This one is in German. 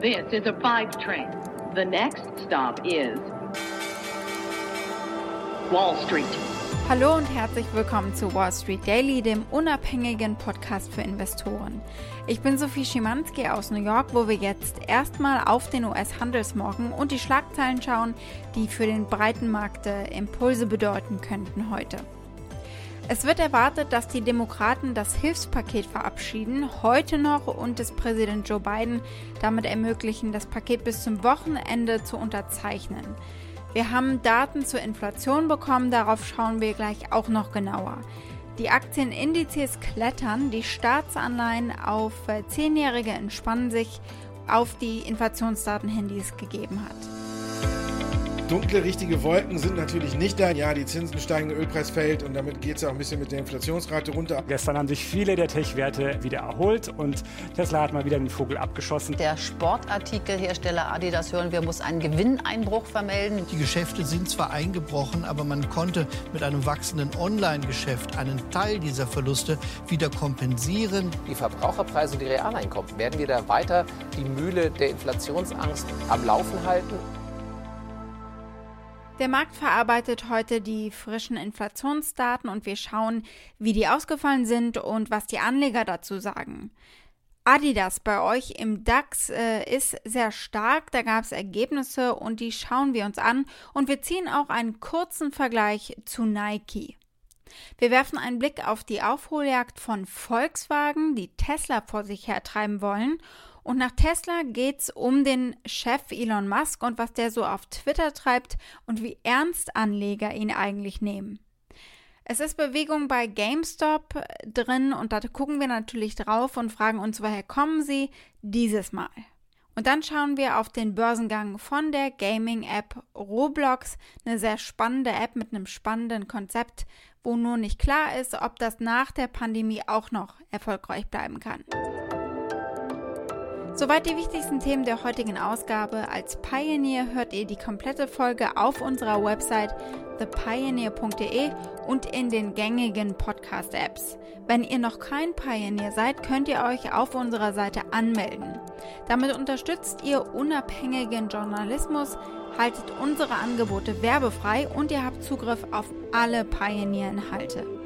This is a five train. The next stop is Wall Street. Hallo und herzlich willkommen zu Wall Street Daily, dem unabhängigen Podcast für Investoren. Ich bin Sophie Schimanski aus New York, wo wir jetzt erstmal auf den US-Handelsmorgen und die Schlagzeilen schauen, die für den breiten Markt Impulse bedeuten könnten heute. Es wird erwartet, dass die Demokraten das Hilfspaket verabschieden, heute noch und es Präsident Joe Biden damit ermöglichen, das Paket bis zum Wochenende zu unterzeichnen. Wir haben Daten zur Inflation bekommen, darauf schauen wir gleich auch noch genauer. Die Aktienindizes klettern, die Staatsanleihen auf Zehnjährige entspannen sich auf die Inflationsdaten hin, die es gegeben hat. Dunkle, richtige Wolken sind natürlich nicht da. Ja, die Zinsen steigen, der Ölpreis fällt und damit geht es auch ein bisschen mit der Inflationsrate runter. Gestern haben sich viele der Tech-Werte wieder erholt und Tesla hat mal wieder den Vogel abgeschossen. Der Sportartikelhersteller Adidas, hören wir, muss einen Gewinneinbruch vermelden. Die Geschäfte sind zwar eingebrochen, aber man konnte mit einem wachsenden Online-Geschäft einen Teil dieser Verluste wieder kompensieren. Die Verbraucherpreise und die Realeinkommen werden wir da weiter die Mühle der Inflationsangst am Laufen halten. Der Markt verarbeitet heute die frischen Inflationsdaten und wir schauen, wie die ausgefallen sind und was die Anleger dazu sagen. Adidas bei euch im DAX äh, ist sehr stark, da gab es Ergebnisse und die schauen wir uns an und wir ziehen auch einen kurzen Vergleich zu Nike. Wir werfen einen Blick auf die Aufholjagd von Volkswagen, die Tesla vor sich hertreiben wollen und nach Tesla geht es um den Chef Elon Musk und was der so auf Twitter treibt und wie ernst Anleger ihn eigentlich nehmen. Es ist Bewegung bei GameStop drin und da gucken wir natürlich drauf und fragen uns, woher kommen sie dieses Mal. Und dann schauen wir auf den Börsengang von der Gaming-App Roblox, eine sehr spannende App mit einem spannenden Konzept, wo nur nicht klar ist, ob das nach der Pandemie auch noch erfolgreich bleiben kann. Soweit die wichtigsten Themen der heutigen Ausgabe. Als Pioneer hört ihr die komplette Folge auf unserer Website thepioneer.de und in den gängigen Podcast-Apps. Wenn ihr noch kein Pioneer seid, könnt ihr euch auf unserer Seite anmelden. Damit unterstützt ihr unabhängigen Journalismus, haltet unsere Angebote werbefrei und ihr habt Zugriff auf alle Pioneer-Inhalte.